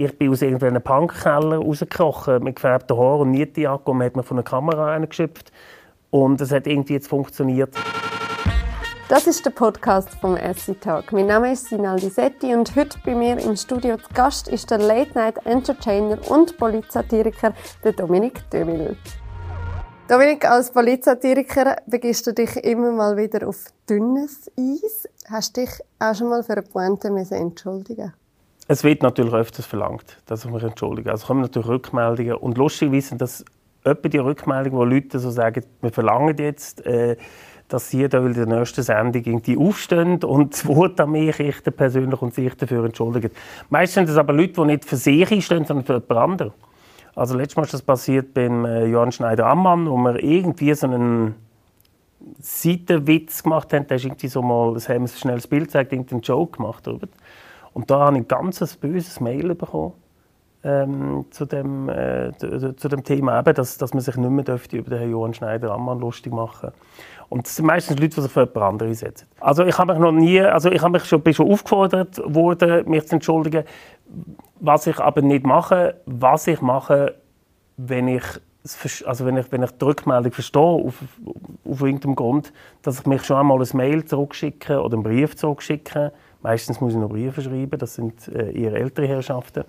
ich bin aus irgendeinem Punkkeller rausgekrochen mit gefärbten Haaren und Nietenjacke und man hat mir von einer Kamera geschöpft und es hat irgendwie jetzt funktioniert. Das ist der Podcast vom SC Talk. Mein Name ist Sinal Disetti und heute bei mir im Studio zu Gast ist der Late Night Entertainer und Polizatiriker Dominik Dömil. Dominik, als Polizatiriker begibst du dich immer mal wieder auf dünnes Eis. Hast du dich auch schon mal für eine Pointe entschuldigen Es wird natürlich öfters verlangt, dass ich mich entschuldige. Also kommen natürlich Rückmeldungen. Und lustig sind das etwa die Rückmeldungen, wo Leute so sagen, wir verlangen jetzt, äh, dass sie da in der nächsten Sendung irgendwie aufstehen und das Wort an mich richten persönlich und sich dafür entschuldigen. Meistens sind das aber Leute, die nicht für sich einstehen, sondern für jemand anderen. Also letztes Mal ist das passiert beim äh, Johann Schneider-Ammann, wo wir irgendwie so einen Seitenwitz gemacht haben. Da ist irgendwie so mal, das haben wir schnell das Bild gezeigt, einen Joke gemacht. Oder? Und da habe ich ein ganz böses Mail bekommen ähm, zu, dem, äh, zu dem Thema, eben, dass, dass man sich nicht mehr dürfte über den Johann Schneider-Ammann lustig machen und das sind meistens Leute, die sich für jemand anderes einsetzen. Also ich habe mich noch nie, also ich habe mich schon, bin schon aufgefordert worden, mich zu entschuldigen. Was ich aber nicht mache, was ich mache, wenn ich also wenn ich, wenn ich die Rückmeldung verstehe, auf, auf irgendeinem Grund, dass ich mich schon einmal ein Mail zurückschicke oder einen Brief zurückschicke. Meistens muss ich noch Briefe schreiben, das sind äh, eher ältere Herrschaften.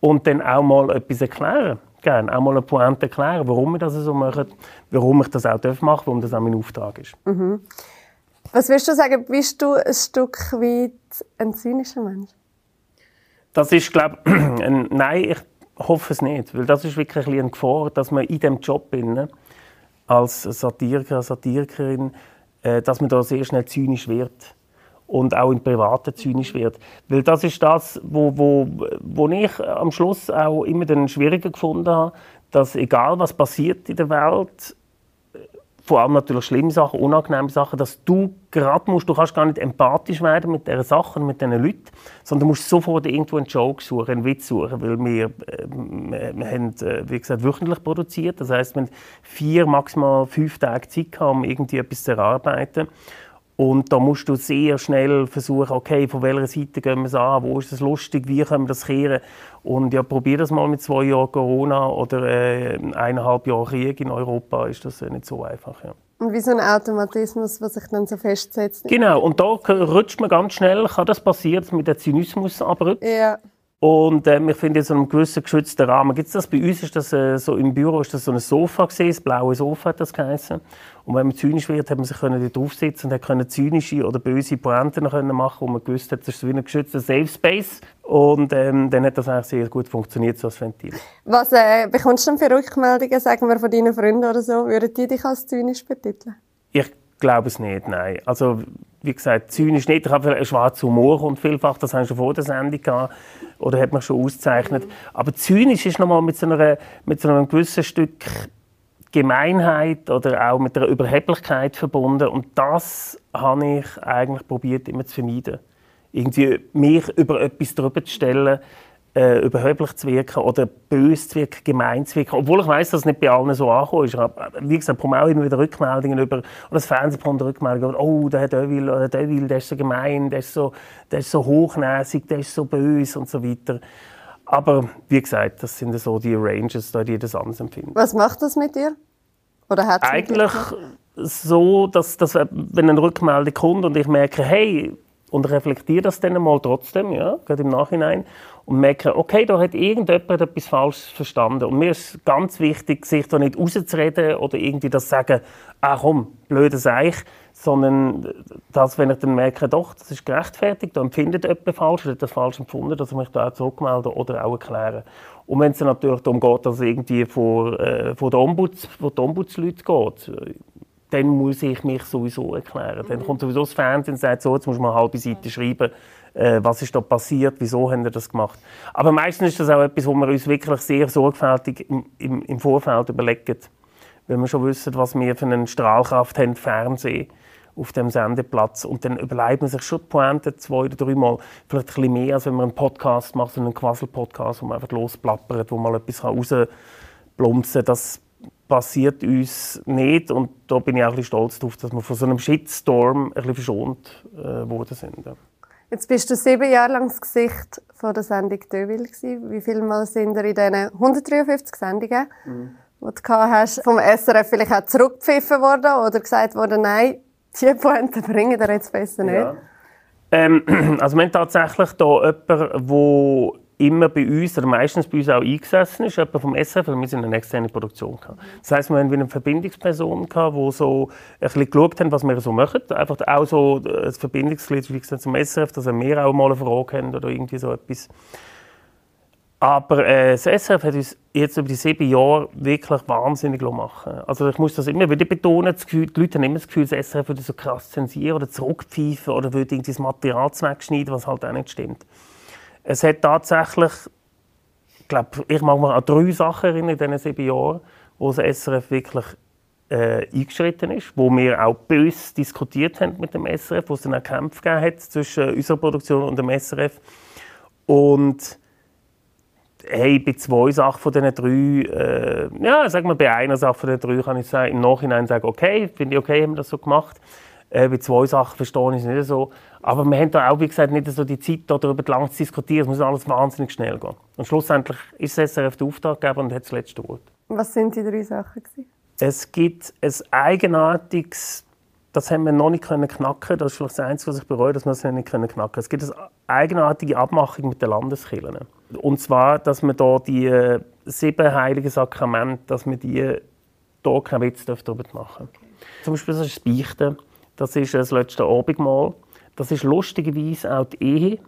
Und dann auch mal etwas erklären gerne auch mal eine Pointe erklären, warum wir das so machen, warum ich das auch machen darf, warum das auch mein Auftrag ist. Mhm. Was würdest du sagen, bist du ein Stück weit ein zynischer Mensch? Das ist, glaube ich, nein, ich hoffe es nicht, weil das ist wirklich ein eine Gefahr, dass man in diesem Job bin, als Satiriker, Satirikerin, äh, dass man da sehr schnell zynisch wird und auch im Privaten zynisch wird. Weil das ist das, wo, wo, wo ich am Schluss auch immer den schwieriger gefunden habe, dass egal was passiert in der Welt, vor allem natürlich schlimme Sachen, unangenehme Sachen, dass du gerade musst, du kannst gar nicht empathisch werden mit dieser Sachen, mit diesen Leuten, sondern du musst sofort irgendwo einen Joke suchen, einen Witz suchen, weil wir, äh, wir haben, äh, wie gesagt, wöchentlich produziert, das heißt, wir haben vier, maximal fünf Tage Zeit gehabt, um irgendwie etwas zu erarbeiten und da musst du sehr schnell versuchen, okay, von welcher Seite gehen wir es an, wo ist es lustig, wie können wir das kehren. Und ja, probier das mal mit zwei Jahren Corona oder äh, eineinhalb Jahren Krieg in Europa, ist das nicht so einfach. Ja. Und wie so ein Automatismus, der sich dann so festsetzt. Genau, und da rutscht man ganz schnell, kann das passieren mit dem Zynismus abrutscht. Ja. Und ähm, ich finde, in so einem gewissen geschützten Rahmen gibt es das. Bei uns ist das äh, so im Büro ist das so ein Sofa gesehen, das blaue Sofa hat das geheißen. Und wenn man zynisch wird, hat man sich können dort und können zynische oder böse Pointen können machen, wo man gewusst hat, das ist so ein geschützter Safe Space. Und ähm, dann hat das eigentlich sehr gut funktioniert so als Ventil. Was äh, bekommst du denn für Rückmeldungen, sagen wir von deinen Freunden oder so? Würden die dich als zynisch betiteln? Ich glaube es nicht, nein. Also wie gesagt, zynisch nicht. Ich habe einen schwarzen Humor und vielfach, das haben schon vor der Sendung gehabt, oder hat mich schon ausgezeichnet. Mhm. Aber zynisch ist nochmal mit so, einer, mit so einem gewissen Stück Gemeinheit oder auch mit einer Überheblichkeit verbunden. Und das habe ich eigentlich probiert immer zu vermeiden. Irgendwie mich über etwas drüber zu stellen, äh, überheblich zu wirken oder böse zu wirken, gemein zu wirken. Obwohl ich weiß, dass es nicht bei allen so angekommen ist. Aber, wie gesagt, ich auch immer wieder Rückmeldungen über, oder das Fernsehen bekommt Rückmeldungen über, oh, der Devil, oder der Devil, der ist so gemein, der ist so, der ist so hochnäsig, der ist so böse und so weiter. Aber wie gesagt, das sind so die Ranges, die das anders empfinden. Was macht das mit dir? Oder hat Eigentlich so, dass, dass wenn eine Rückmeldung kommt und ich merke, hey, und reflektiere das dann mal trotzdem, ja, gerade im Nachhinein, und merke, okay, da hat irgendjemand etwas falsch verstanden. Und mir ist ganz wichtig, sich da nicht rauszureden oder irgendwie das sagen, ah komm, blöde Seich, sondern dass, wenn ich dann merke, doch, das ist gerechtfertigt, da empfindet jemand falsch, oder hat das falsch empfunden, dass ich mich da auch zurückmelde oder auch erkläre. Und wenn es natürlich darum geht, dass irgendwie vor, äh, vor, der Ombuds, vor die geht, dann muss ich mich sowieso erklären. Dann kommt sowieso das Fernsehen und sagt, so, jetzt muss man eine halbe Seite schreiben, äh, was ist da passiert, wieso haben wir das gemacht. Aber meistens ist das auch etwas, wo wir uns wirklich sehr sorgfältig im, im, im Vorfeld überlegen. Wenn wir schon wissen, was wir für eine Strahlkraft haben, Fernsehen auf dem Sendeplatz. Und dann überlegt man sich schon die Pointe zwei oder dreimal, vielleicht ein bisschen mehr, als wenn man einen Podcast macht, so einen Quassel-Podcast, wo man einfach losplappert, wo man etwas rausplumpsen kann. Das passiert uns nicht und da bin ich auch ein bisschen stolz darauf, dass wir von so einem Shitstorm ein bisschen verschont äh, worden sind. Ja. Jetzt bist du sieben Jahre lang das Gesicht von der Sendung Deville. Wie viele Mal sind ihr in diesen 153 Sendungen, mhm. die du hast, vom SRF vielleicht auch zurückgepfiffen worden oder gesagt worden, nein, die Pointe bringen wir jetzt besser nicht? Ja. Ähm, also wir haben tatsächlich hier jemanden, der immer bei uns, oder meistens bei uns auch eingesessen ist, jemand vom SRF, weil wir sind eine externe Produktion hatten. Das heisst, wir hatten eine Verbindungsperson, die so ein bisschen geschaut haben, was wir so machen. Einfach auch so das Verbindungsglied, wie gesagt, zum SRF, dass wir auch mal eine Frage haben oder irgendwie so etwas. Aber äh, das SRF hat uns jetzt über die sieben Jahre wirklich wahnsinnig machen Also ich muss das immer wieder betonen, Gefühl, die Leute haben immer das Gefühl, das SRF würde so krass zensieren oder zurückpfeifen oder würde irgendwie das Material wegschneiden, was halt auch nicht stimmt. Es hat tatsächlich, ich glaube, ich mag mich an drei Sachen erinnern in diesen sieben Jahren, wo das SRF wirklich äh, eingeschritten ist, wo wir auch bös diskutiert haben mit dem SRF, wo es dann auch Kämpfe hat zwischen unserer Produktion und dem SRF. Und hey, bei zwei Sachen von diesen drei, äh, ja, sagen wir, bei einer Sache von den drei kann ich sagen, im Nachhinein sagen, okay, finde ich okay, haben wir das so gemacht. Äh, bei zwei Sachen verstehe ich es nicht so. Aber wir haben da auch, wie gesagt, nicht so die Zeit, darüber lang zu diskutieren. Es muss alles wahnsinnig schnell gehen. Und schlussendlich ist das SRF der Auftraggeber und hat das letzte Wort. Was sind die drei Sachen? Gewesen? Es gibt ein eigenartiges, das haben wir noch nicht können knacken. Das ist vielleicht das Einzige, was ich bereue, dass wir es nicht können knacken. Es gibt eine eigenartige Abmachung mit den Landeskirchen. Und zwar, dass man da die äh, sieben heiligen Sakramente, dass man die hier keinen Witz darüber machen Zum Beispiel das ist das Beichten. Das ist das letzte Abendmahl. Das ist lustigerweise auch die Ehe.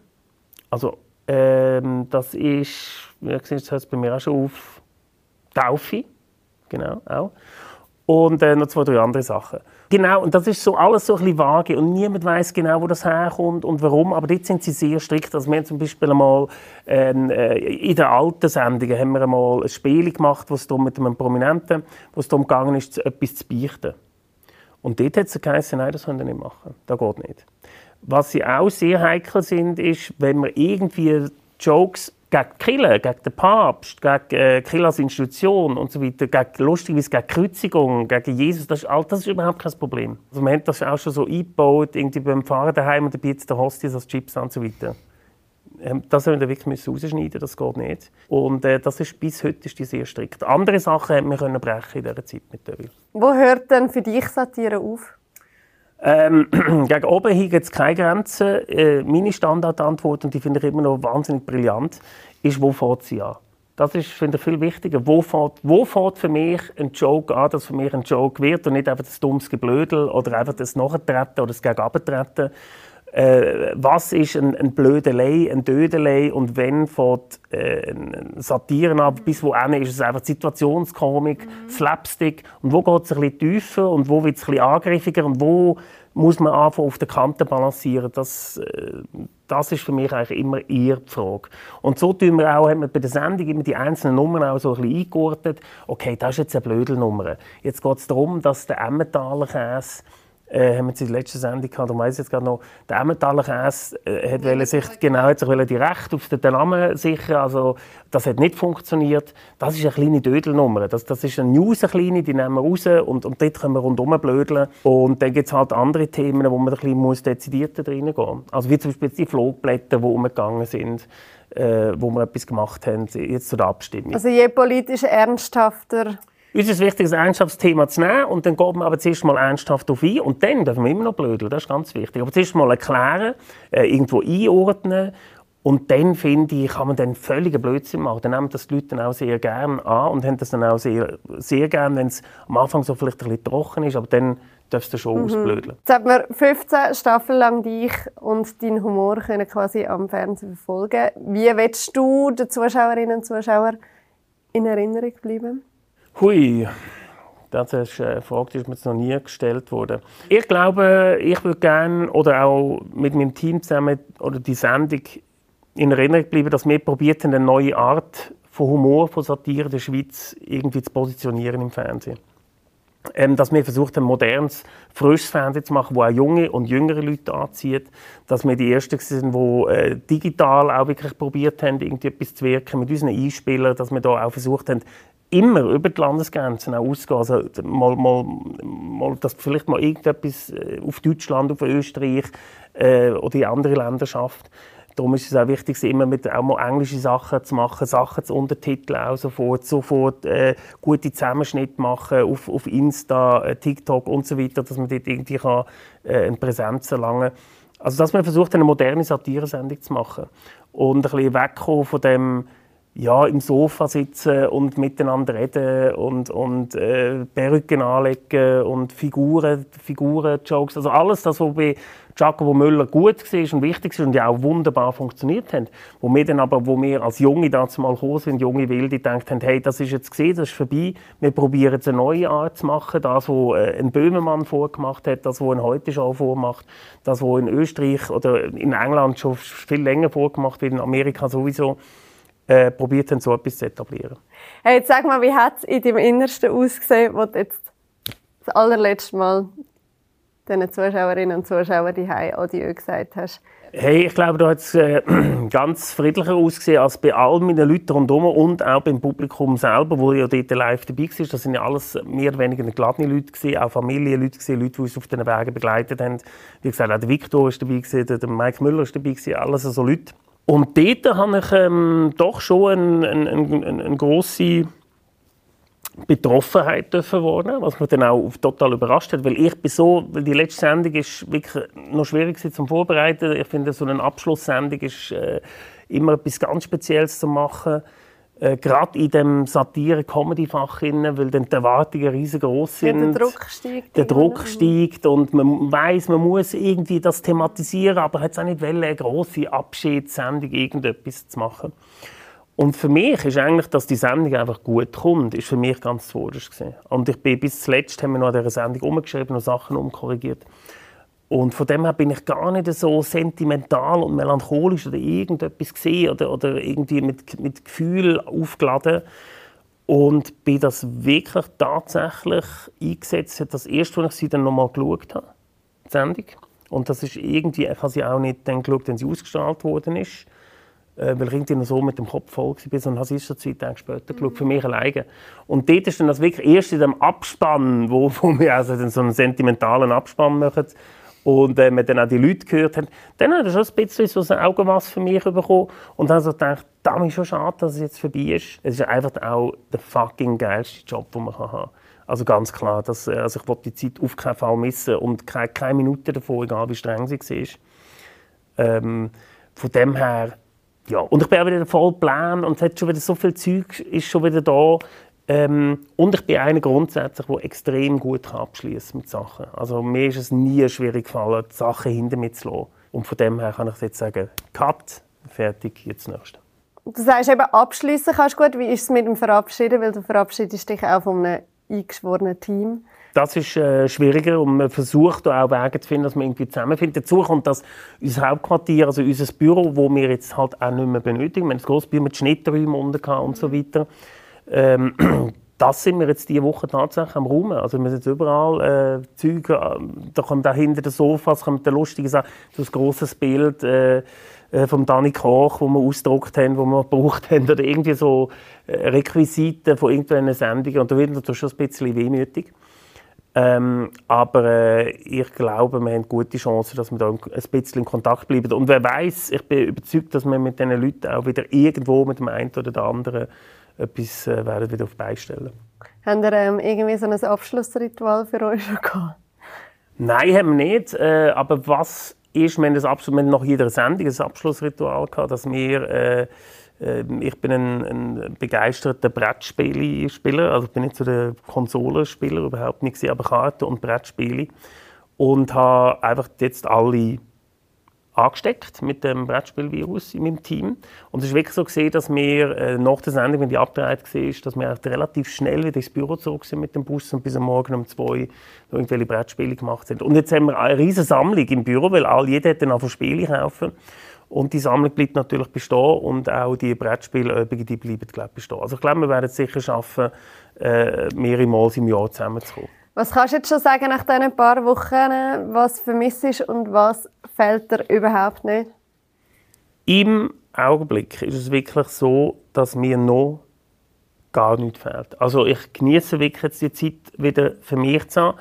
Also, ähm, das ist, wie gesagt, das bei mir auch schon auf Taufe. Genau, auch. Und äh, noch zwei, drei andere Sachen. Genau, und das ist so alles so ein bisschen vage und niemand weiß genau, wo das herkommt und warum. Aber dort sind sie sehr strikt. Also wir haben zum Beispiel einmal ähm, äh, in den alten Sendungen haben wir einmal ein Spiel gemacht, wo es mit einem Prominenten, wo es darum gegangen ist, etwas zu beichten. Und dort hat es geheißen, nein, das können wir nicht machen. Das geht nicht. Was sie auch sehr heikel sind, ist, wenn man irgendwie Jokes gegen Kirche, gegen den Papst, gegen äh, als Institution und so weiter, gegen, lustigerweise gegen Kreuzigung, gegen Jesus, das ist, all, das ist überhaupt kein Problem. Also wir haben das auch schon so eingebaut, irgendwie beim Fahren daheim und dann bietet der Hostis als Chips und so weiter. Ähm, das haben wir wirklich rausschneiden das geht nicht. Und äh, das ist, bis heute ist die sehr strikt. Andere Sachen haben wir können brechen in dieser Zeit mit Devil. Wo hört denn für dich Satire auf? Ähm, gegen oben hin gibt es keine Grenzen. Äh, meine Standardantwort, und die finde ich immer noch wahnsinnig brillant, ist, wo fährt sie an? Das ist, finde ich, viel wichtiger. Wo fährt, wo fährt für mich ein Joke an, dass für mich ein Joke wird und nicht einfach das dummes Geblödel oder einfach das Nachtreten oder das Gegenabtreten, äh, was ist ein, ein Blödelei, ein Dödelei und wenn fängt äh, Satire an, bis wohin ist es einfach Situationskomik, mhm. Slapstick und wo geht es ein bisschen tiefer und wo wird es ein bisschen angriffiger und wo muss man anfangen auf der Kante balancieren. Das, äh, das ist für mich eigentlich immer die Frage. Und so tun wir auch, haben wir bei der Sendung immer die einzelnen Nummern auch so ein bisschen eingeordnet. Okay, das ist jetzt eine Blödelnummer. Jetzt geht es darum, dass der Emmentaler Käse äh, haben wir in der letzten Sendung gehabt, darum weiss ich jetzt gerade noch, der Emmentaler Käse äh, hat ja, sich, genau, hat sich die Rechte auf den Namen sichern, also das hat nicht funktioniert. Das ist eine kleine Dödelnummer, das, das ist eine News, eine kleine, die nehmen wir raus und, und dort können wir rundherum blödeln. Und dann gibt es halt andere Themen, wo man ein bisschen muss dezidierter reingehen muss. Also wie zum Beispiel die Flugblätter, die umgegangen sind, äh, wo wir etwas gemacht haben, jetzt zur Abstimmung. Also je politisch ernsthafter uns ist wichtig, ein Ernstschaftsthema zu nehmen und dann geht man aber zuerst mal ernsthaft auf ein und dann dürfen wir immer noch blödeln, das ist ganz wichtig. Aber zuerst mal erklären, äh, irgendwo einordnen und dann, finde ich, kann man dann völligen Blödsinn machen. Dann nehmen das die Leute dann auch sehr gerne an und haben das dann auch sehr, sehr gerne, wenn es am Anfang so vielleicht ein bisschen trocken ist, aber dann darfst du schon mhm. ausblödeln. Jetzt hat man 15 Staffeln lang dich und deinen Humor können quasi am Fernsehen verfolgen. Wie willst du den Zuschauerinnen und Zuschauern in Erinnerung bleiben? Hui, das ist eine Frage, die ist mir jetzt noch nie gestellt worden. Ich glaube, ich würde gerne oder auch mit meinem Team zusammen oder die Sendung in Erinnerung bleiben, dass wir probiert haben, eine neue Art von Humor, von Satire der Schweiz irgendwie zu positionieren im Fernsehen. Ähm, dass wir versucht haben, modernes, frisches Fernsehen zu machen, das auch junge und jüngere Leute anzieht. Dass wir die Ersten sind, die äh, digital auch wirklich probiert haben, irgendwie etwas zu wirken mit unseren Einspielern. Dass wir da auch versucht haben, immer über die Landesgrenzen auch ausgehen. Also mal, mal, mal, dass vielleicht mal irgendetwas äh, auf Deutschland, auf Österreich äh, oder in andere Länder schafft. Darum ist es auch wichtig, immer mit auch mal englische Sachen zu machen, Sachen zu untertiteln, auch sofort, sofort äh, gute Zusammenschnitte machen auf, auf Insta, äh, TikTok und so weiter, dass man dort irgendwie kann, äh, eine Präsenz erlangen kann. Also, dass man versucht, eine moderne Satire-Sendung zu machen und ein bisschen wegkommen von dem ja, im Sofa sitzen und miteinander reden und, und äh, Perücken anlegen und Figuren, Figuren-Jokes, also alles das, was bei Giacomo Müller gut war und wichtig war und ja auch wunderbar funktioniert hat. Wo wir dann aber, wo wir als Junge dazu mal gekommen sind, junge Wilde, gedacht haben, hey, das ist jetzt gesehen, das ist vorbei, wir probieren jetzt eine neue Art zu machen, das, was äh, ein Böhmermann vorgemacht hat, das, was ein heute schon vormacht, das, was in Österreich oder in England schon viel länger vorgemacht wird, in Amerika sowieso äh, probiert haben, so etwas zu etablieren. Hey, jetzt sag mal, wie hat es in deinem Innersten ausgesehen, wo du jetzt das allerletzte Mal den Zuschauerinnen und Zuschauern die Adieu gesagt hast? Hey, ich glaube, da hat es ganz friedlicher ausgesehen als bei all meinen Leuten rundherum und auch beim Publikum selber, wo ja dort live dabei war. Das sind ja alles mehr oder weniger geladene Leute gewesen, auch Familienleute gewesen, Leute, die uns auf den Wegen begleitet haben. Wie gesagt, auch der Viktor ist dabei gewesen, der Mike Müller ist dabei gewesen, alles so Leute. Und dort habe ich ähm, doch schon eine, eine, eine, eine grosse Betroffenheit dürfen was mich dann auch total überrascht hat, weil ich bin so, weil die letzte Sendung ist wirklich noch schwierig zum Vorbereiten. Ich finde, so eine Abschlusssendung ist äh, immer etwas ganz Spezielles zu machen äh, gerade in dem Satire-Comedy-Fach, weil dann die Erwartungen riesengroß sind. Ja, der Druck steigt. Der Druck steigt und man weiß, man muss irgendwie das thematisieren, aber hat es auch nicht wollen, eine grosse Abschiedssendung irgendetwas zu machen. Und für mich ist eigentlich, dass die Sendung einfach gut kommt, ist für mich ganz zuvorderst gewesen. Und ich bin bis zuletzt haben wir noch an dieser Sendung umgeschrieben und Sachen umkorrigiert. Und von dem her bin ich gar nicht so sentimental und melancholisch oder irgendetwas gesehen oder, oder irgendwie mit, mit Gefühl aufgeladen. Und bin das wirklich tatsächlich eingesetzt, das erste, als ich sie dann nochmal geschaut habe, die Sendung. Und das ist irgendwie, ich habe sie auch nicht dann geschaut, wenn sie ausgestrahlt worden ist, äh, weil ich irgendwie noch so mit dem Kopf voll war, sondern habe sie erst zwei Tage später geschaut, für mich alleine. Und dort ist dann das wirklich erst in dem Abspann, wo, wo wir also so einen sentimentalen Abspann machen, und äh, wir dann auch die Leute gehört haben, dann hat er schon ein bisschen so ein Augenmaß für mich bekommen und dann so gedacht, das ist schon schade, dass es jetzt vorbei ist. Es ist einfach auch der fucking geilste Job, den man haben kann. Also ganz klar, dass, äh, also ich wollte die Zeit auf keinen Fall missen und keine, keine Minute davon, egal wie streng sie war. Ähm, von dem her, ja. Und ich bin auch wieder voll plan und es hat schon wieder so viel Zeug ist schon wieder da, ähm, und ich bin einer grundsätzlich, der extrem gut abschließen mit Sachen. Also mir ist es nie schwierig gefallen, die Sachen hinter mir zu lassen. Und von dem her kann ich jetzt sagen, Cut, fertig, jetzt nächste. Du sagst eben, abschließen kannst du gut. Wie ist es mit dem Verabschieden? Weil du verabschiedest dich auch von einem eingeschworenen Team. Das ist äh, schwieriger und man versucht auch Wege zu finden, dass man irgendwie zusammenfindet. Dazu kommt, dass unser Hauptquartier, also unser Büro, wo wir jetzt halt auch nicht mehr benötigen, wir haben ein grosses Büro mit Schnitträumen unten und so weiter, ähm, das sind wir jetzt diese Woche tatsächlich am Raum. Also wir sind jetzt überall äh, Züge, äh, da kommt auch hinter den Sofas kommt der lustige so ein grosses Bild äh, äh, von Dani Koch, wo wir ausgedruckt haben, wo wir gebraucht haben, oder irgendwie so äh, Requisiten von irgendeiner Sendung. Und da wird das schon ein bisschen wehmütig. Ähm, aber äh, ich glaube, wir haben gute Chancen, dass wir da ein bisschen in Kontakt bleiben. Und wer weiß, ich bin überzeugt, dass wir mit diesen Leuten auch wieder irgendwo mit dem einen oder dem anderen etwas äh, werden wieder auf beistellen. Haben ihr ähm, irgendwie so ein Abschlussritual für euch schon gehabt? Nein, haben wir nicht. Äh, aber was ist, wir haben, das Abschluss, wir haben nach jeder Sendung ein Abschlussritual gehabt, dass wir äh, ich bin ein, ein begeisterter Brettspielspieler, also ich bin nicht so der Konsolenspieler, überhaupt nicht, aber Karten und Brettspiele und habe einfach jetzt alle angesteckt mit dem Brettspielvirus in meinem Team. Und es ist wirklich so gesehen, dass wir äh, nach der Sendung, wenn die abgedreht war, dass wir relativ schnell wieder ins Büro zurück sind mit dem Bus und bis am Morgen um zwei irgendwelche Brettspiele gemacht sind. Und jetzt haben wir eine riesige Sammlung im Büro, weil all, jeder hat dann auch Spiele kaufen. Und die Sammlung bleibt natürlich bestehen und auch die Brettspielübungen, die bleiben, glaube ich, bestehen. Also ich glaube, wir werden es sicher schaffen, äh, mehrere Mal im Jahr zusammenzukommen. Was kannst du jetzt schon sagen nach diesen paar Wochen, was vermisst ist und was fehlt dir überhaupt nicht? Im Augenblick ist es wirklich so, dass mir noch gar nichts fehlt. Also ich genieße wirklich jetzt die Zeit wieder für mich zu haben.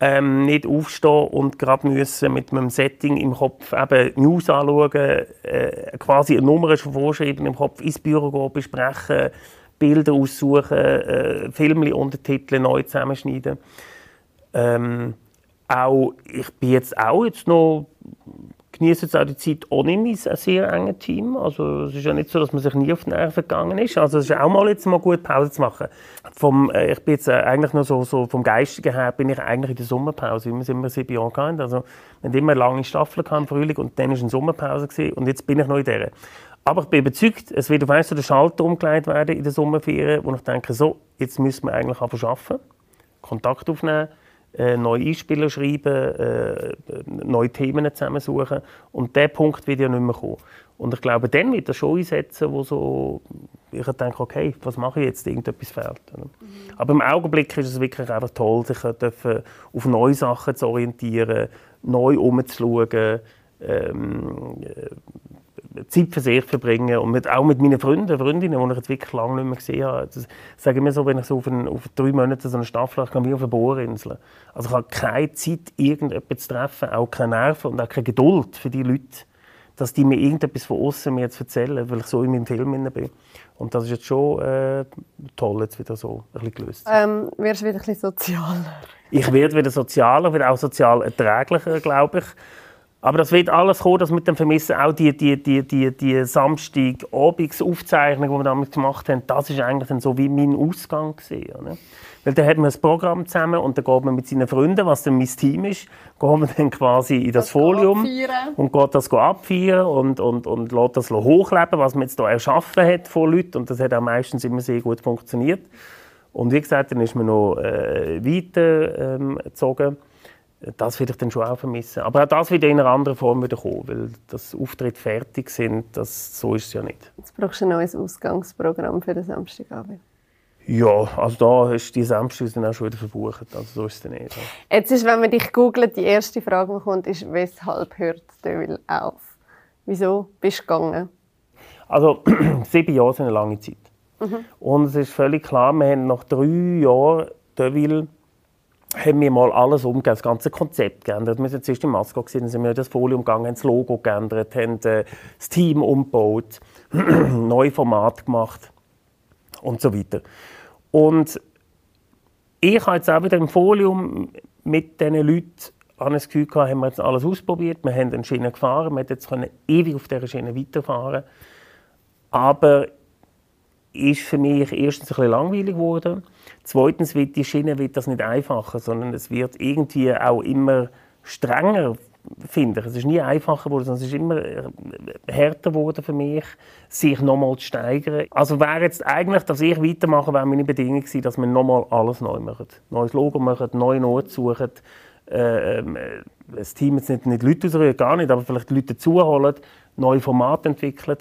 Ähm, nicht aufstehen und gerade müssen mit einem Setting im Kopf eben News anschauen, äh, quasi eine Nummer schon vorschreiben im Kopf, ins Büro gehen, besprechen, Bilder aussuchen, äh, Filme untertiteln, neu zusammenschneiden. Ähm, auch, ich bin jetzt auch jetzt noch genieße jetzt auch die Zeit ohne mein sehr enges Team. Also es ist ja nicht so, dass man sich nie auf die Nerven gegangen ist. Also es ist auch mal jetzt mal gut Pause zu machen. Vom, äh, ich bin jetzt äh, eigentlich nur so, so vom Geistigen her bin ich eigentlich in der Sommerpause, wie wir es immer sieben Jahre hatten. Also wir immer lange Staffel im Frühling und dann war eine Sommerpause gewesen, und jetzt bin ich noch in der. Aber ich bin überzeugt, es wird auf einmal so der Schalter umgelegt werden in der Sommerferien, wo ich denke, so, jetzt müssen wir eigentlich arbeiten, Kontakt aufnehmen, äh, neue Einspieler schreiben, äh, neue Themen zusammensuchen. Und der Punkt wird ja nicht mehr kommen. Und ich glaube, dann wird er schon einsetzen, wo so, ich denke, okay, was mache ich jetzt? Irgendetwas fehlt. Mhm. Aber im Augenblick ist es wirklich einfach toll, sich auf neue Sachen zu orientieren, neu umzuschauen, ähm, Zeit für sich verbringen und mit, auch mit meinen Freunden, Freundinnen, die ich jetzt wirklich lange nicht mehr gesehen habe. Das sage ich mir so, wenn ich so auf, ein, auf drei Monate so eine Staffel habe, wie auf eine Bohrinsel. Also ich habe keine Zeit, irgendjemanden zu treffen, auch keine Nerven und auch keine Geduld für die Leute, dass die mir irgendetwas von außen mir jetzt erzählen, weil ich so in meinem Film bin. Und das ist jetzt schon äh, toll, jetzt wieder so ein bisschen gelöst. Ähm, wirst du wieder ein bisschen sozialer? Ich werde wieder sozialer, wieder auch sozial erträglicher, glaube ich. Aber das wird alles kommen, dass mit dem Vermissen auch die, die, die, die, die Samstagabendaufzeichnung, die wir damals gemacht haben, das ist eigentlich dann so wie mein Ausgang gewesen, oder? Weil dann hat man ein Programm zusammen und dann geht man mit seinen Freunden, was dann mein Team ist, geht man dann quasi in das, das Folium und geht das abfeiern und, und, und lässt das hochleben, was man jetzt hier erschaffen hat von Leuten. Und das hat auch meistens immer sehr gut funktioniert. Und wie gesagt, dann ist man noch äh, weiter ähm, das würde ich dann schon auch vermissen. Aber auch das wird in einer anderen Form wieder kommen, weil das Auftritt fertig sind, das, so ist es ja nicht. Jetzt brauchst du ein neues Ausgangsprogramm für den Samstagabend. Ja, also da ist die Samstag dann auch schon wieder verbucht, also so ist es dann nicht. Jetzt ist, wenn man dich googelt, die erste Frage, die kommt, ist, weshalb hört Deville auf? Wieso bist du gegangen? Also, sieben Jahre sind eine lange Zeit. Mhm. Und es ist völlig klar, wir haben nach drei Jahren Deville haben wir mal alles umgegeben, das ganze Konzept geändert. Wir sind zuerst im Masco, dann sind wir das Folie umgegangen, haben das Logo geändert, haben äh, das Team umgebaut, neue Format gemacht und so weiter. Und ich habe jetzt auch wieder im Folium mit diesen Leuten an das Gefühl gehabt, haben wir jetzt alles ausprobiert, wir haben eine Schiene gefahren, wir jetzt können ewig auf dieser Schiene weiterfahren. Aber ist für mich erstens ein bisschen langweilig geworden. Zweitens wird die Schiene wird das nicht einfacher, sondern es wird irgendwie auch immer strenger, finde ich. Es ist nie einfacher geworden, sondern es ist immer äh, härter geworden für mich, sich nochmal zu steigern. Also wäre jetzt eigentlich, dass ich weitermache, wäre meine Bedingung gewesen, dass wir nochmal alles neu machen. Neues Logo machen, neue Noten suchen, äh, äh, das Team jetzt nicht, nicht Leute ausrühren, gar nicht, aber vielleicht Leute dazuholen, neue Formate entwickeln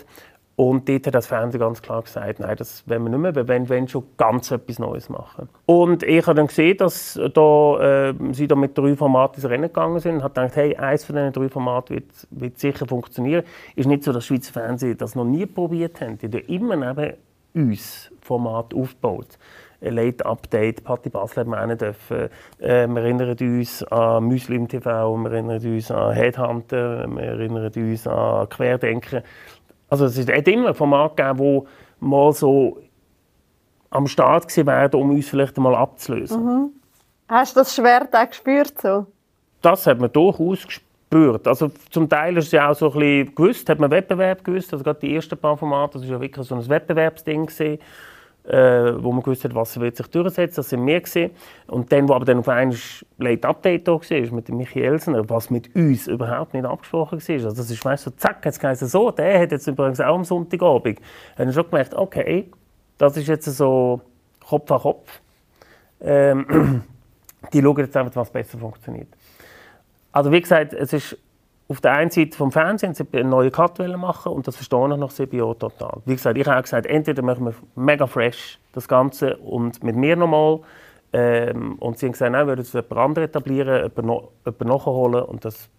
und dort hat das Fernsehen ganz klar gesagt, nein, das wollen wir nicht mehr, wir wollen, wollen schon ganz etwas Neues machen. Und ich habe dann gesehen, dass da, äh, sie da mit drei Formaten ins Rennen gegangen sind und habe gedacht, hey, eines von diesen drei Formaten wird, wird sicher funktionieren. Es ist nicht so, dass Schweizer Fernsehen das noch nie probiert haben. Die haben immer neben uns Format aufgebaut. Late Update, Patti Basel hat man auch dürfen. Äh, wir erinnern uns an Muslim TV, wir erinnern uns an Headhunter, wir erinnern uns an Querdenker. Also es hat immer ein Format gegeben, wo mal so am Start gewesen wäre, um uns vielleicht einmal abzulösen. Mhm. Hast du das Schwert auch gespürt? So? Das hat man durchaus gespürt. Also zum Teil ist es ja auch so ein bisschen gewusst, hat man Wettbewerb gewusst. Also gerade die ersten paar Formate, das war ja wirklich so ein Wettbewerbsding gewesen äh, wo man gewusst hat, was wird sich durchsetzen. Das sind wir gesehen. Und dann, wo aber dann auf einmal Late Update da war, mit dem Michi Elsener, was mit uns überhaupt nicht abgesprochen war. Also das ist, weißt du, so, zack, jetzt es so, der hat jetzt übrigens auch am Sonntagabend. Dann habe ich schon gemerkt, okay, das ist jetzt so Kopf an Kopf. Ähm, die schauen jetzt einfach, was besser funktioniert. Also wie gesagt, es ist auf der einen Seite vom Fernsehen sie einen neuen Cut machen und das verstehe ich nach sieben Jahren total. Wie gesagt, ich habe gesagt, entweder machen wir mega fresh das Ganze und mit mir nochmal ähm, und sie haben gesagt, nein, wir würden es jemand anderen etablieren, jemanden, no, jemanden nachholen und das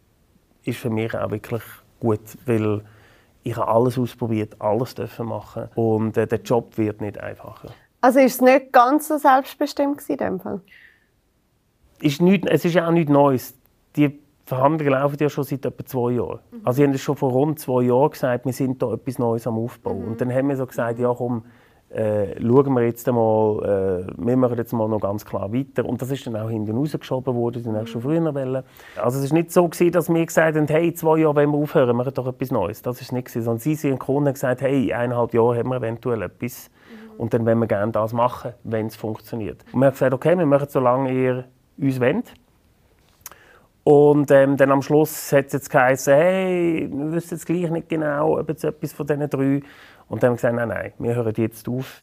ist für mich auch wirklich gut, weil ich habe alles ausprobiert, alles dürfen machen und äh, der Job wird nicht einfacher. Also ist es nicht ganz so selbstbestimmt in dem Fall? ist nicht, es ist ja auch nichts Neues. Die Verhandlungen laufen ja schon seit etwa zwei Jahren. Mhm. Also, sie haben schon vor rund zwei Jahren gesagt, wir sind da etwas Neues am Aufbau. Mhm. Und dann haben wir so gesagt, ja komm, äh, schauen wir jetzt einmal, äh, wir machen jetzt mal noch ganz klar weiter. Und das ist dann auch hinten rausgeschoben worden, die schon früher wollen. Also es ist nicht so gewesen, dass wir gesagt haben, hey, zwei Jahre wollen wir aufhören, machen doch etwas Neues. Das ist nicht gewesen, sondern sie sind Kunden und gesagt, hey, eineinhalb Jahre haben wir eventuell etwas. Mhm. Und dann wollen wir gerne das machen, wenn es funktioniert. Und wir haben gesagt, okay, wir machen es, solange ihr uns wollt. Und ähm, dann am Schluss hat es jetzt geheißen, hey, wir wissen jetzt gleich nicht genau, ob jetzt etwas von diesen drei und dann haben wir gesagt, nein, nein, wir hören jetzt auf.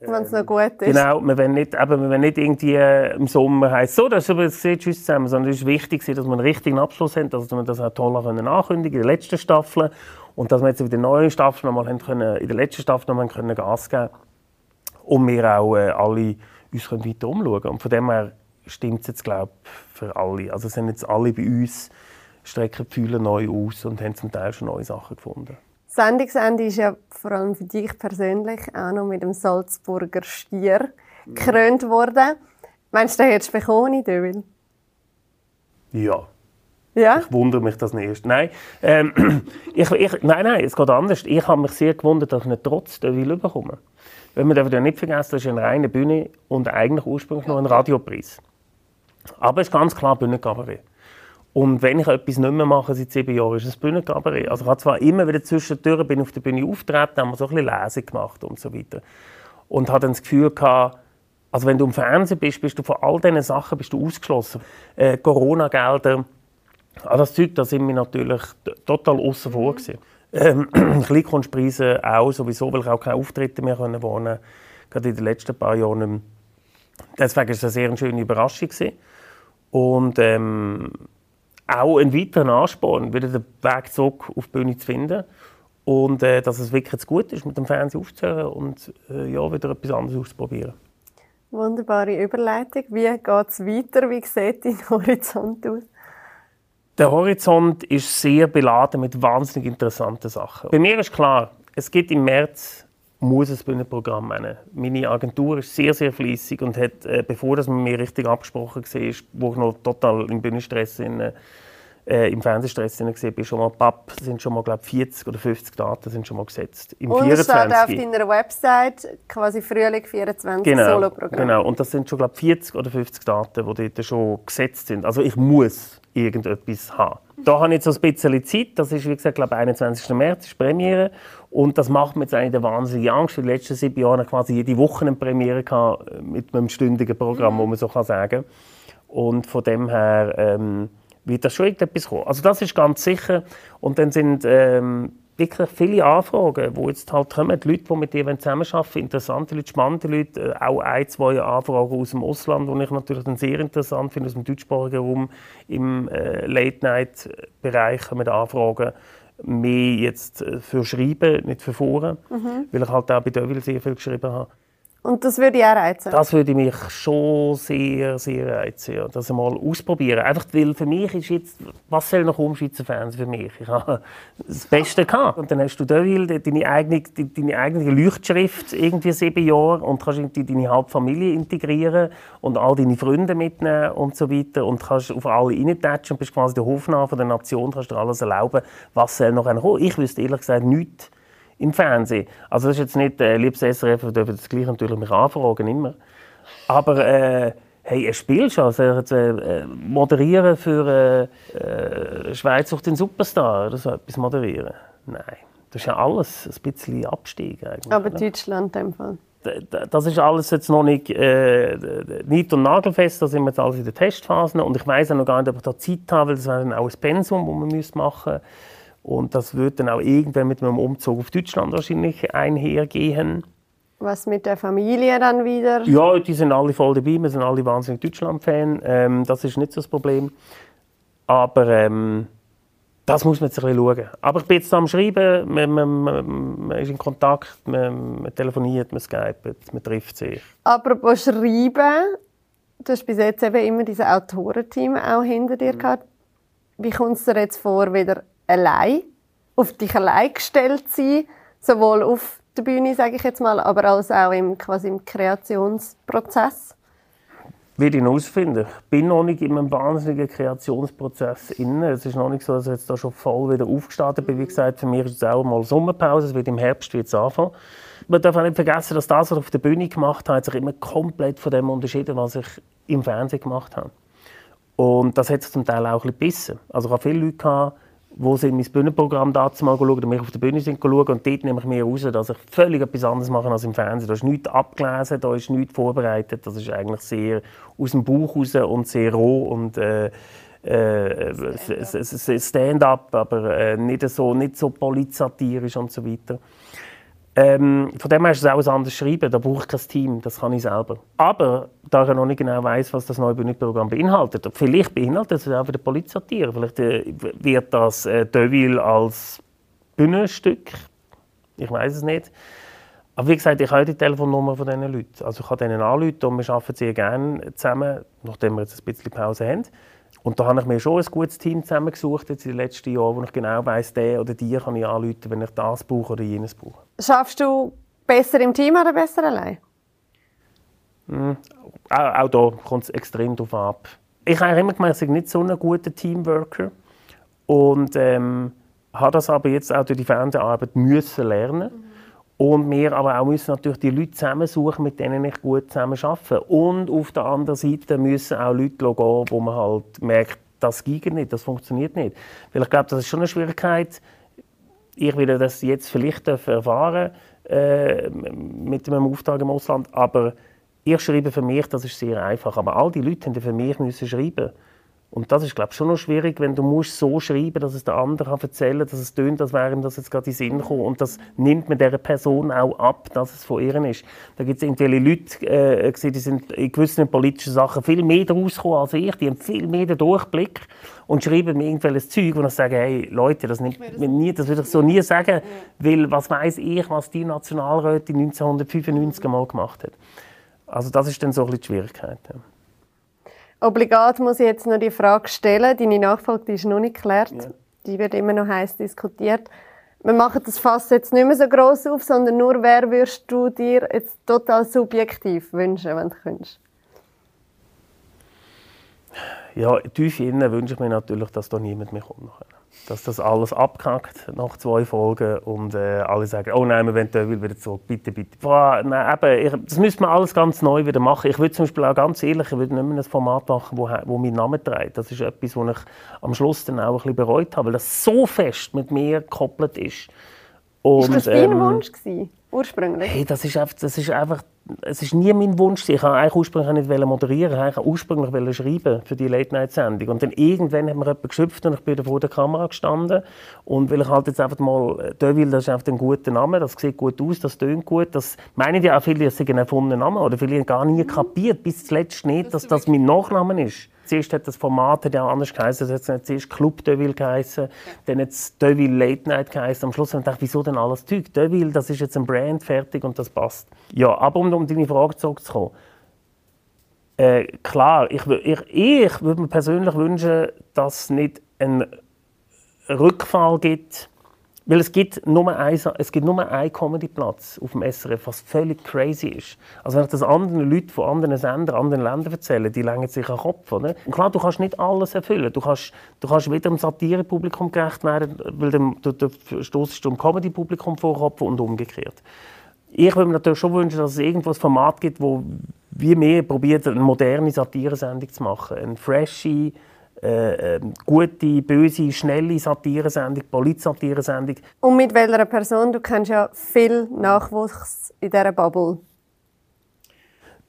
Wenn es noch gut ist. Genau, wir wollen nicht, eben, wir wollen nicht irgendwie äh, im Sommer heißen, so, das ist übrigens tschüss zusammen, sondern es ist wichtig, dass wir einen richtigen Abschluss haben, dass wir das auch toll können ankündigen in der letzten Staffel und dass wir jetzt in der neuen Staffel nochmal haben können, in der letzten Staffel nochmal können Gas geben und wir auch äh, alle uns können weiter umschauen Und von dem her stimmt es jetzt, glaube ich, für alle. Also sind jetzt alle bei uns, strecken die Fühler neu aus und haben zum Teil schon neue Sachen gefunden. Sendungsende ist ja vor allem für dich persönlich auch noch mit dem Salzburger Stier gekrönt worden. Meinst du, den hättest du bekommen, Döwil? Ja. Ja? Ich wundere mich das nicht. Nein, ähm, ich, ich, nein, nein, es geht anders. Ich habe mich sehr gewundert, dass ich nicht trotz Döwil bekomme. Wenn man ja nicht vergessen, das ist eine reine Bühne und eigentlich ursprünglich noch ein Radiopreis. Aber es ist ganz klar Bühnenkabarett. Und wenn ich etwas nicht mehr mache seit sieben Jahren, ist es Bühnenkabarett. Also ich habe zwar immer wieder zwischendurch bin auf der Bühne auftreten, haben wir so ein bisschen Lesen gemacht und so weiter. Und habe dann das Gefühl gehabt, also wenn du im Fernsehen bist, bist du von all diesen Sachen bist du ausgeschlossen. Äh, Corona-Gelder, all das Zeug, da sind wir natürlich total außen vor gewesen. Ähm, Kleinkunstpreise auch sowieso, weil ich auch keine Auftritte mehr wohnen gerade in den letzten paar Jahren. Deswegen war es eine sehr schöne Überraschung gewesen. Und ähm, auch ein weiterer Ansporn, wieder den Weg zurück auf die Bühne zu finden. Und äh, dass es wirklich gut ist, mit dem Fernsehen aufzuhören und äh, ja, wieder etwas anderes auszuprobieren. Wunderbare Überleitung. Wie geht es weiter? Wie sieht dein Horizont aus? Der Horizont ist sehr beladen mit wahnsinnig interessanten Sachen. Bei mir ist klar, es gibt im März muss ein Bühnenprogramm nennen. Meine Agentur ist sehr, sehr fließig und hat, äh, bevor das mit mir richtig abgesprochen war, wo ich noch total im Bühnenstress in, äh, im Fernsehstress war, bin schon mal PAP, sind schon mal glaub, 40 oder 50 Daten sind schon mal gesetzt. Im und 24. steht auf deiner Website quasi Frühling 24 genau, Soloprogramm. Genau, und das sind schon glaub, 40 oder 50 Daten, die dort schon gesetzt sind. Also ich muss irgendetwas haben. Da habe ich jetzt so ein bisschen Zeit. Das ist, wie gesagt, glaube 21. März, ist Premiere. Und das macht mir jetzt eigentlich wahnsinnige Angst. In den letzten sieben Jahren quasi jede Woche eine Premiere gehabt, äh, mit einem stündigen Programm, wo man so kann sagen Und von dem her ähm, wird das schon irgendetwas kommen. Also das ist ganz sicher. Und dann sind ähm, wirklich viele Anfragen, die jetzt halt kommen. Die Leute, die mit dir zusammenarbeiten, interessante Leute, spannende Leute. Äh, auch ein, zwei Anfragen aus dem Ausland, die ich natürlich dann sehr interessant finde, aus dem deutschsprachigen Raum. Im äh, Late-Night-Bereich kommen Anfragen mehr jetzt äh, für Schreiben, nicht für Foren, mhm. weil ich halt auch bei Devil sehr viel geschrieben habe. Und das würde ich auch reizen? Das würde mich schon sehr, sehr reizen. Ja. Das einmal ausprobieren. Einfach, weil für mich ist jetzt, was soll noch um Schweizer Fernsehen für mich? Ich habe das Beste gehabt. Und dann hast du Deville, deine eigene, deine eigene Leuchtschrift, irgendwie sieben Jahre, und kannst in deine Hauptfamilie integrieren und all deine Freunde mitnehmen und so weiter. Und kannst auf alle reintatschen und bist quasi der Hofnarr der Nation, kannst dir alles erlauben. Was soll noch kommen? Ich wüsste ehrlich gesagt nichts im Fernsehen. Also das ist jetzt nicht, äh, liebes SRF, wir dürfen das gleich natürlich mich anfragen, immer. Aber äh, hey, er spielt schon, also äh, moderieren für äh, äh, Schweiz durch den Superstar oder so etwas moderieren. Nein, das ist ja alles ein bisschen Abstieg eigentlich. Aber oder? Deutschland in dem Fall. Das ist alles jetzt noch nicht äh, nicht und nagelfest, da sind wir jetzt alles in der Testphase und ich weiß auch noch gar nicht, ob ich da Zeit habe, weil das wäre dann auch ein Pensum, das man machen müsste. Und das wird dann auch irgendwann mit einem Umzug auf Deutschland wahrscheinlich einhergehen. Was mit der Familie dann wieder? Ja, die sind alle voll dabei. Wir sind alle wahnsinnig Deutschland-Fan. Ähm, das ist nicht so das Problem. Aber ähm, das muss man jetzt ein bisschen schauen. Aber ich bin jetzt am Schreiben, man, man, man, ist in Kontakt, man, man telefoniert, man skypet, man trifft sich. Apropos Schreiben, du hast bis jetzt eben immer dieses Autorenteam auch hinter dir mhm. gehabt. Wie kommt es dir jetzt vor, wieder allein, auf dich allein gestellt sein, sowohl auf der Bühne, sage ich jetzt mal, aber als auch im, quasi im Kreationsprozess? Will ich herausfinden. Ich bin noch nicht in einem wahnsinnigen Kreationsprozess inne. Es ist noch nicht so, dass ich jetzt da schon voll wieder aufgestartet bin. Wie gesagt, für mich ist es auch mal Sommerpause. Es wird im Herbst jetzt anfangen. Man darf auch nicht vergessen, dass das, was ich auf der Bühne gemacht habe, sich immer komplett von dem unterschieden, was ich im Fernsehen gemacht habe. Und das hat sich zum Teil auch ein bisschen gebissen. Also ich habe viele Leute gehabt, wo sie in mein Bühnenprogramm dazu mal schauen, mich auf der Bühne sind schauen und dort nehme ich mir raus, dass ich völlig etwas anderes mache als im Fernsehen. Da ist nichts abgelesen, da ist nichts vorbereitet, das ist eigentlich sehr aus dem Bauch raus und sehr roh und äh, äh, Stand-up, aber äh, nicht, so, nicht so polizatirisch und so weiter. Ähm, von dem her ist es auch ein anderes Schreiben. Da brauche ich kein Team, das kann ich selber. Aber da ich noch nicht genau weiß, was das neue Bühnenprogramm beinhaltet, vielleicht beinhaltet es auch wieder Polizatire. Vielleicht äh, wird das äh, Deville als Bühnenstück. Ich weiß es nicht. Aber wie gesagt, ich habe die Telefonnummer von diesen Leuten. Also ich kann denen anrufen und wir arbeiten sehr gerne zusammen, nachdem wir jetzt ein bisschen Pause haben. Und da habe ich mir schon ein gutes Team zusammengesucht jetzt in den letzten Jahren, wo ich genau weiss, der oder die kann ich anrufen, wenn ich das brauche oder jenes brauche. Schaffst du besser im Team oder besser allein? Mhm. Auch, auch da kommt es extrem darauf ab. Ich habe immer gemerkt, ich bin nicht so ein guter Teamworker. Und ähm, habe das aber jetzt auch durch die Fernseharbeit müssen lernen. Und wir aber auch müssen natürlich die Leute zusammensuchen, mit denen ich gut zusammen arbeite. Und auf der anderen Seite müssen auch Leute gehen, wo man halt merkt, das geht nicht, das funktioniert nicht. Weil ich glaube, das ist schon eine Schwierigkeit. Ich will das jetzt vielleicht erfahren äh, mit meinem Auftrag im Ausland, aber ich schreibe für mich, das ist sehr einfach. Aber all die Leute haben für mich müssen schreiben und das ist, glaube ich, schon noch schwierig, wenn du musst so schreiben dass es der andere kann erzählen kann, dass es tönt, als wäre ihm das jetzt gerade in Sinn gekommen. Und das nimmt man dieser Person auch ab, dass es von ihr ist. Da gibt es irgendwelche Leute, äh, die sind in gewissen politischen Sachen viel mehr daraus gekommen als ich. Die haben viel mehr den Durchblick und schreiben mir irgendwelches Zeug, wo ich sage, hey, Leute, das, nimmt das, nie, das würde ich so nie sagen, weil was weiß ich, was die Nationalrätin 1995 mal gemacht hat. Also das ist dann so ein bisschen die Schwierigkeit. Ja. Obligat muss ich jetzt noch die Frage stellen. Deine Nachfolge ist noch nicht geklärt. Ja. Die wird immer noch heiß diskutiert. Wir machen das Fass jetzt nicht mehr so groß auf, sondern nur, wer würdest du dir jetzt total subjektiv wünschen, wenn du könntest? Ja, tief innen wünsche ich mir natürlich, dass da niemand mehr kommt. Dass das alles abkackt nach zwei Folgen und äh, alle sagen, oh nein, wir wollen Devil wieder zurück, bitte, bitte. Boah, nein, eben, ich, das müssen wir alles ganz neu wieder machen. Ich würde zum Beispiel auch ganz ehrlich, ich würde nicht mehr ein Format machen, wo, wo meinen Namen trägt. Das ist etwas, was ich am Schluss dann auch ein bisschen bereut habe, weil das so fest mit mir gekoppelt ist. Und, ist das dein ähm, Wunsch gewesen, ursprünglich? Hey, das ist einfach, das ist einfach es ist nie mein Wunsch. Ich wollte eigentlich ursprünglich nicht moderieren, ich wollte ursprünglich schreiben für die Late-Night-Sendung. Und dann irgendwann hat mir jemand geschöpft und ich bin vor der Kamera gestanden. Und weil ich halt jetzt einfach mal, Deville, das ist einfach ein guter Name, das sieht gut aus, das tönt gut. Das meinen ja auch viele, das sei ein erfundener Name. Oder viele haben gar nie kapiert, bis zuletzt nicht, dass das mein Nachname ist. Zuerst hat das Format ja anders geheißen. Es hat zuerst Club Deville geheißen, dann hat es Deville Late Night geheißen. Am Schluss habe ich gedacht, wieso denn alles Zeug? Deville, das ist jetzt ein Brand, fertig und das passt. Ja, aber um, um deine Frage zurückzukommen. Äh, klar, ich, ich, ich würde mir persönlich wünschen, dass es nicht einen Rückfall gibt weil es gibt nur, einen Comedy-Platz auf dem SRF, was völlig crazy ist. Also wenn ich das anderen Leuten von anderen Sendern, anderen Ländern erzähle, die längen sich an den Kopf. Oder? Und klar, du kannst nicht alles erfüllen. Du kannst, du kannst weder dem Satire-Publikum gerecht werden, weil du, du, du stoßest dem Comedy-Publikum vor Kopf und umgekehrt. Ich würde mir natürlich schon wünschen, dass es irgendwo ein Format gibt, wo wie mehr probiert, eine moderne Satire-Sendung zu machen. Eine freshe, äh, ähm, gute, böse, schnelle Satiresendung, Polit-Satiresendung. Und mit welcher Person? Du kennst ja viel Nachwuchs in dieser Bubble.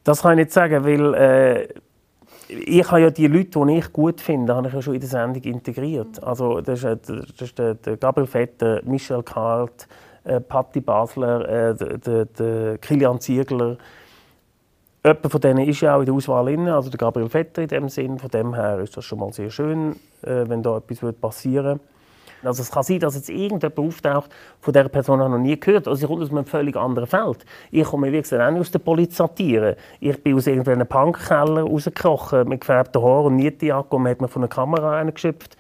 Das kann ich nicht sagen, weil äh, ich habe ja die Leute, die ich gut finde, habe ich ja schon in der Sendung integriert. Also das ist, äh, das ist der, der Gabriel Vetter, Michel Kart, äh, Patti Basler, äh, der, der, der Kilian Ziegler, Jemand von denen ist ja auch in der Auswahl drin, also der Gabriel Vetter in dem Sinn. Von dem her ist das schon mal sehr schön, äh, wenn da etwas passieren würde. Also es kann sein, dass jetzt irgendjemand auftaucht, von dieser Person habe ich noch nie gehört. Also ich komme aus einem völlig anderen Feld. Ich komme, wie gesagt, auch nicht aus der Polizatire. Ich bin aus irgendeinem Punkkeller rausgekrochen mit gefärbten Haaren und Nietejacke und man hat mir von einer Kamera geschöpft.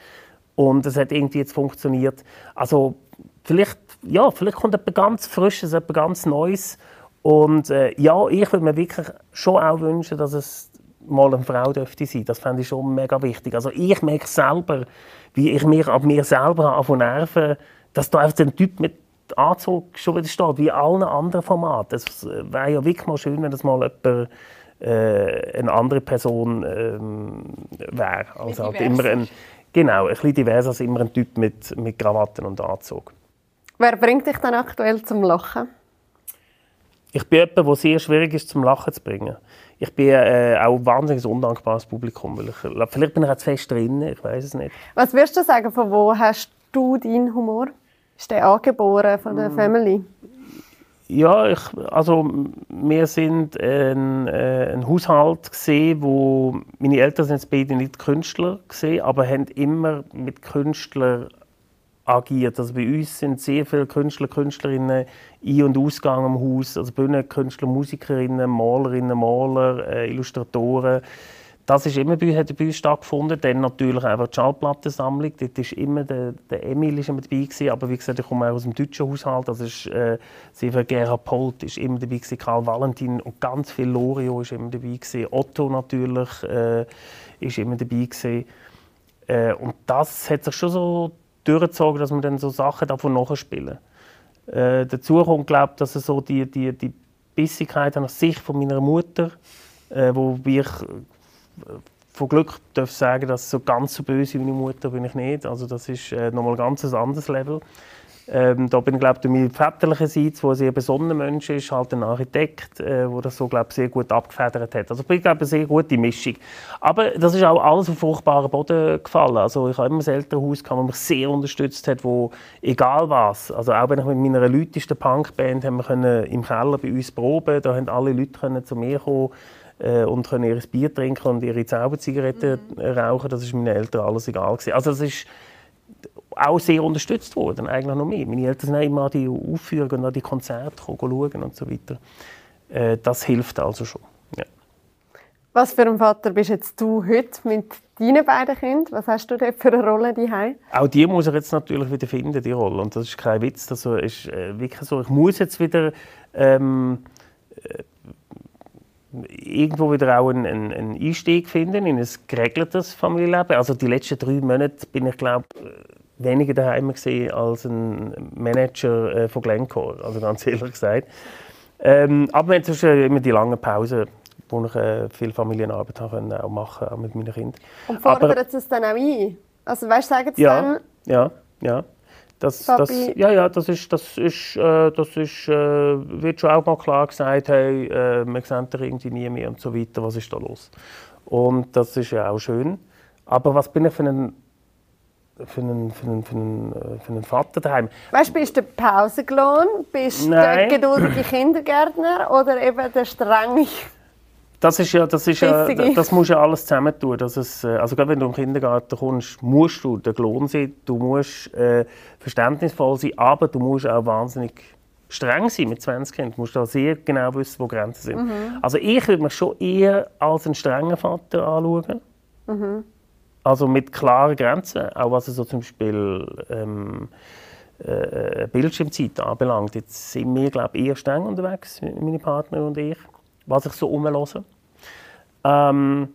Und es hat irgendwie jetzt funktioniert. Also vielleicht, ja, vielleicht kommt etwas ganz Frisches, etwas ganz Neues und äh, ja, ich würde mir wirklich schon auch wünschen, dass es mal eine Frau dürfte sein. Das fände ich schon mega wichtig. Also ich merke selber, wie ich mich ab mir selber von nerven, dass da einfach ein Typ mit Anzug schon wieder steht, wie allen anderen Formaten. Es wäre ja wirklich mal schön, wenn das mal jemand, äh, eine andere Person ähm, wäre. Also halt immer ein, genau, ein bisschen diverser als immer ein Typ mit, mit Krawatten und Anzug. Wer bringt dich dann aktuell zum Lachen? Ich bin jemand, der sehr schwierig ist, zum Lachen zu bringen. Ich bin äh, auch ein wahnsinnig undankbares Publikum. Weil ich, vielleicht bin ich auch zu fest drin, ich weiß es nicht. Was würdest du sagen, von wo hast du deinen Humor? Ist der angeboren von der mm. Family? Ja, ich, also wir sind ein, äh, ein Haushalt gesehen, wo meine Eltern sind beide nicht Künstler gesehen, aber haben immer mit Künstlern agiert. Also bei uns sind sehr viele Künstler, Künstlerinnen ein- und Ausgang am Haus, also Bühnenkünstler, Musikerinnen, Malerinnen, Maler, äh, Illustratoren. Das ist immer bei, hat bei uns stattgefunden. Dann natürlich einfach die Schallplattensammlung. Dort ist immer der, der Emil ist immer dabei gewesen. Aber wie gesagt, ich komme auch aus dem deutschen Haushalt. Das ist äh, sehr Gerhard Polt ist immer dabei gewesen. Karl Valentin und ganz viel Lorio ist immer dabei gewesen. Otto natürlich äh, ist immer dabei gewesen. Äh, und das hat sich schon so durchgezogen, dass wir dann so Sachen davon nachspielen. Äh, dazu kommt, glaube ich, dass es so die, die, die Bissigkeit an Sicht von meiner Mutter, äh, wo ich äh, von Glück darf sagen, dass so ganz so böse wie meine Mutter bin ich nicht. Also das ist äh, nochmal ganz ein anderes Level. Ähm, da bin ich glaube durch meine väterliche Seite, wo ein sehr besonnener Mensch ist, halt ein Architekt, äh, wo das so glaube sehr gut abgefedert hat. Also ich glaube eine sehr gute Mischung. Aber das ist auch alles auf fruchtbaren Boden gefallen. Also ich habe immer ein Elternhaus, das mich sehr unterstützt hat, wo egal was, also auch wenn ich mit meiner lautesten Punkband haben wir können im Keller bei uns proben, da haben alle Leute können zu mir kommen äh, und können ihr Bier trinken und ihre Zauberzigaretten mhm. rauchen. Das ist meinen Eltern alles egal gewesen. Also das ist auch sehr unterstützt worden, eigentlich noch mehr. Meine Eltern sind immer an die Aufführungen, an die Konzerte schauen und so weiter. Äh, das hilft also schon. Ja. Was für ein Vater bist jetzt du heute mit deinen beiden Kindern? Was hast du dort für eine Rolle daheim? Auch die muss ich jetzt natürlich wieder finden, die Rolle. Und das ist kein Witz. Das ist äh, wirklich so. Ich muss jetzt wieder ähm, äh, irgendwo wieder auch einen, einen, Einstieg finden in ein geregeltes Familienleben. Also die letzten drei Monate bin ich glaube weniger daheim gesehen als ein Manager äh, von Glencore, also ganz ehrlich gesagt. Ähm, aber wir hatten immer die langen Pausen, wo ich äh, viel Familienarbeit habe auch machen auch mit meinen Kindern. Und fordert es dann auch ein? Also weißt, sagen sie ja, dann? Ja, ja. Das, das, ja, ja, das ist, das ist, äh, das ist, äh, wird schon auch mal klar gesagt, hey, äh, wir sehen dich irgendwie nie mehr und so weiter, was ist da los? Und das ist ja auch schön. Aber was bin ich für ein für einen, für einen, für einen, äh, für einen Vater daheim. Weißt du, bist du der Pausengelohn, bist du der geduldige Kindergärtner oder eben der strenge? Das ist ja, das ist ja, das musst ja alles zusammen tun. Dass es, äh, also gerade wenn du im Kindergarten kommst, musst du der Lohn sein, du musst äh, verständnisvoll sein, aber du musst auch wahnsinnig streng sein mit 20 Kindern. Du musst da sehr genau wissen, wo Grenzen sind. Mhm. Also ich würde mich schon eher als einen strengen Vater anschauen. Mhm. Also mit klaren Grenzen, auch was so zum Beispiel ähm, äh, Bildschirmzeit anbelangt. Jetzt sind wir, glaube ich, eher streng unterwegs, meine Partner und ich, was ich so umlose. Ähm,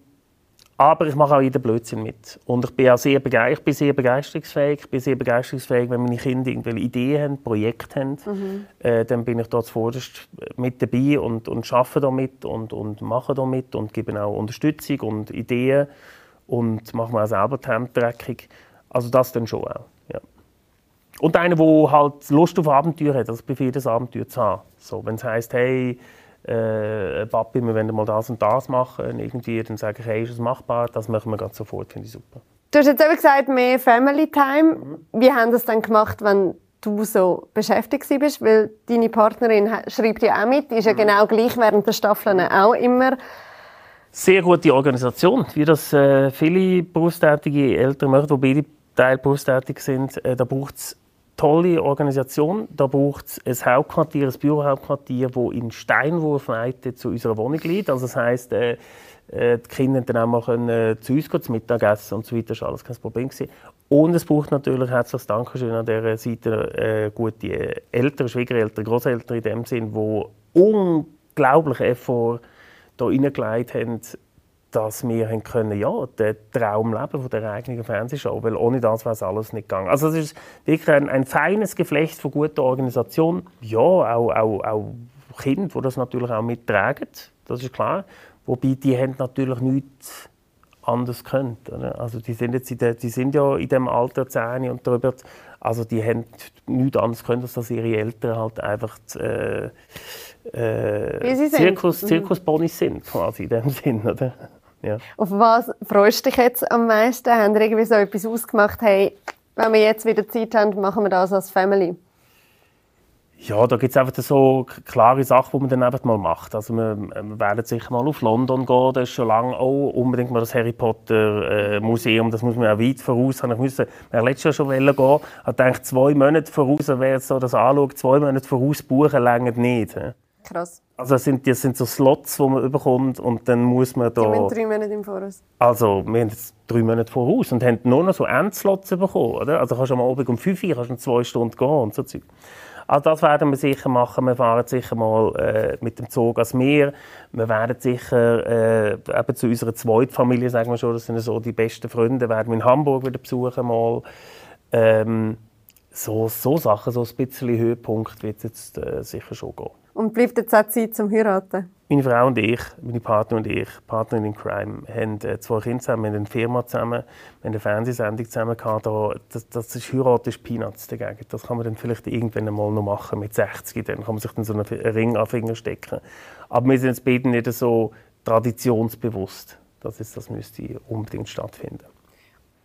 aber ich mache auch jeden Blödsinn mit. Und ich bin auch sehr, bege ich bin sehr begeisterungsfähig. Ich bin sehr begeisterungsfähig, wenn meine Kinder irgendwelche Ideen haben, Projekte haben. Mhm. Äh, dann bin ich dort zuvorderst mit dabei und, und arbeite damit und, und mache damit und gebe auch Unterstützung und Ideen und machen wir auch selber die Hemd dreckig. Also das dann schon auch. Ja. Und einer, der halt Lust auf Abenteuer hat, also bei jedes Abenteuer zu haben. So, wenn es heisst, hey, äh, Papi, wir wollen mal das und das machen, irgendwie, dann sage ich, hey, ist es machbar? Das machen wir ganz sofort, finde ich super. Du hast jetzt eben gesagt, mehr Family Time. Wie haben das dann gemacht, wenn du so beschäftigt bist? Weil deine Partnerin schreibt ja auch mit, die ist ja mhm. genau gleich während der Staffeln auch immer sehr gute Organisation, wie das äh, viele berufstätige Eltern machen, die beide Teil berufstätig sind. Äh, da braucht es tolle Organisation. Da braucht es ein Hauptquartier, ein Bürohauptquartier, das in Steinwurfweite zu unserer Wohnung liegt. Also das heisst, äh, äh, die Kinder dann auch mal können, äh, zu uns gehen, zum Mittagessen und so weiter. Das war alles kein Problem. Gewesen. Und es braucht natürlich, herzliches Dankeschön an dieser Seite, äh, gute Eltern, Schwiegereltern, Großeltern in dem Sinn, die unglaublich Effort da reingelegt haben, dass wir haben können, ja, den Traum leben von der eigenen Fernsehshow, weil ohne das wäre es alles nicht gegangen. Also es ist wirklich ein, ein feines Geflecht von guter Organisation. Ja, auch, auch, auch Kinder, die das natürlich auch mittragen, das ist klar. Wobei die haben natürlich nichts anders könnt. Also die sind, jetzt der, die sind ja in dem Alter 10 und darüber, also die haben nichts anderes können, als dass ihre Eltern halt einfach äh, äh, Zirkus, mhm. Zirkusponys sind, quasi in dem Sinn. Oder? Ja. Auf was freust du dich jetzt am meisten? Haben wir irgendwie so etwas ausgemacht, hey, wenn wir jetzt wieder Zeit haben, machen wir das als Family? Ja, da gibt es einfach so klare Sachen, die man dann einfach mal macht. Also wir, wir werden sicher mal auf London gehen, das ist schon lange auch unbedingt mal das Harry Potter äh, Museum, das muss man ja weit voraus haben. Ich musste, wir letztes Jahr schon gehen, ich habe gedacht, zwei Monate voraus, wer jetzt so das anschaut, zwei Monate voraus buchen, länger nicht. Krass. Also das sind, das sind so Slots, die man bekommt und dann muss man da... Die haben drei Monate im Voraus. Also wir haben jetzt drei Monate voraus und haben nur noch so Endslots bekommen, oder? Also kannst du am Abend um 5 Uhr kannst du zwei Stunden gehen und so Zeug. Also das werden wir sicher machen. Wir fahren sicher mal äh, mit dem Zug ans Meer. Wir werden sicher äh, eben zu unserer Zweitfamilie, sagen wir schon, das sind so die besten Freunde, werden wir in Hamburg wieder besuchen mal. Ähm, so, so Sachen, so ein bisschen Höhepunkt wird es jetzt äh, sicher schon gehen. Und bleibt jetzt auch Zeit zum Heiraten? Meine Frau und ich, meine Partner und ich, Partnerin in Crime, haben äh, zwei Kinder zusammen, wir haben eine Firma zusammen, wir haben eine Fernsehsendung zusammen gehabt. Das, das ist Heirat ist Peanuts dagegen. Das kann man dann vielleicht irgendwann einmal noch machen mit 60. Dann kann man sich dann so einen Ring an den Finger stecken. Aber wir sind jetzt beide nicht so traditionsbewusst. Das, ist, das müsste unbedingt stattfinden.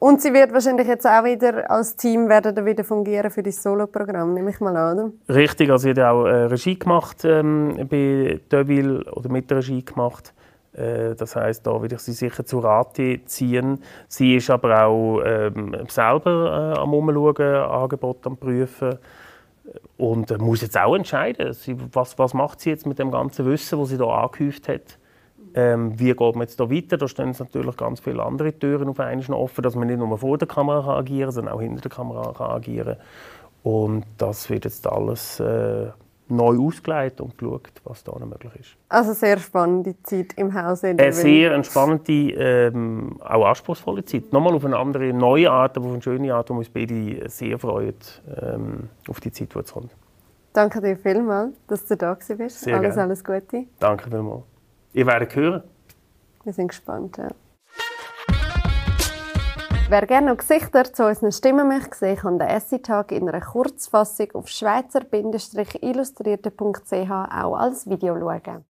Und sie wird wahrscheinlich jetzt auch wieder als Team werden wieder fungieren für das Soloprogramm, nehme ich mal an, oder? Richtig, also sie hat auch äh, Regie gemacht ähm, bei Deville oder mit der Regie gemacht. Äh, das heißt, da würde ich sie sicher zu Rate ziehen. Sie ist aber auch ähm, selber äh, am Umschauen, Angebot am Prüfen und äh, muss jetzt auch entscheiden, was, was macht sie jetzt mit dem ganzen Wissen, das sie da angehäuft hat ähm, wie geht man jetzt da weiter? Da stehen natürlich ganz viele andere Türen auf einmal noch offen, dass man nicht nur vor der Kamera kann agieren kann, sondern auch hinter der Kamera kann agieren Und das wird jetzt alles äh, neu ausgelegt und geschaut, was da noch möglich ist. Also sehr spannende Zeit im Hause. Eine sehr eine spannende, ähm, auch anspruchsvolle Zeit. Nochmal auf eine andere, neue Art, aber auf eine schöne Art, die uns beide sehr freuen, ähm, auf die Zeit, die jetzt kommt. Danke dir vielmals, dass du da bist. Sehr alles, gerne. alles Gute. Danke vielmals. Ihr werdet hören. Wir sind gespannt, ja. Wer gerne noch Gesichter zu unseren Stimmen möchte sehen, kann den Essay-Tag in einer Kurzfassung auf schweizer-illustrierte.ch auch als Video schauen.